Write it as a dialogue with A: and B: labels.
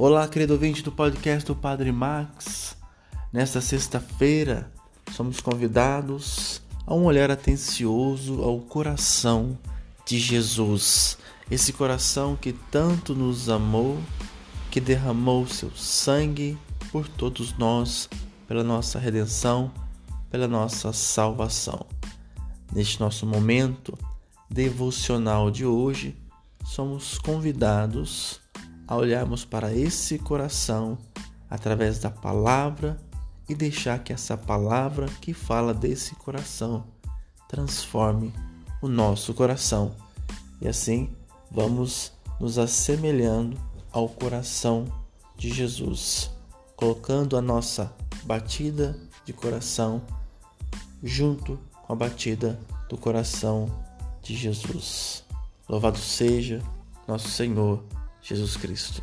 A: Olá, querido ouvinte do podcast do Padre Max. Nesta sexta-feira, somos convidados a um olhar atencioso ao coração de Jesus. Esse coração que tanto nos amou, que derramou seu sangue por todos nós, pela nossa redenção, pela nossa salvação. Neste nosso momento devocional de hoje, somos convidados a olharmos para esse coração através da palavra e deixar que essa palavra que fala desse coração transforme o nosso coração. E assim vamos nos assemelhando ao coração de Jesus, colocando a nossa batida de coração junto com a batida do coração de Jesus. Louvado seja nosso Senhor Jesus Cristo.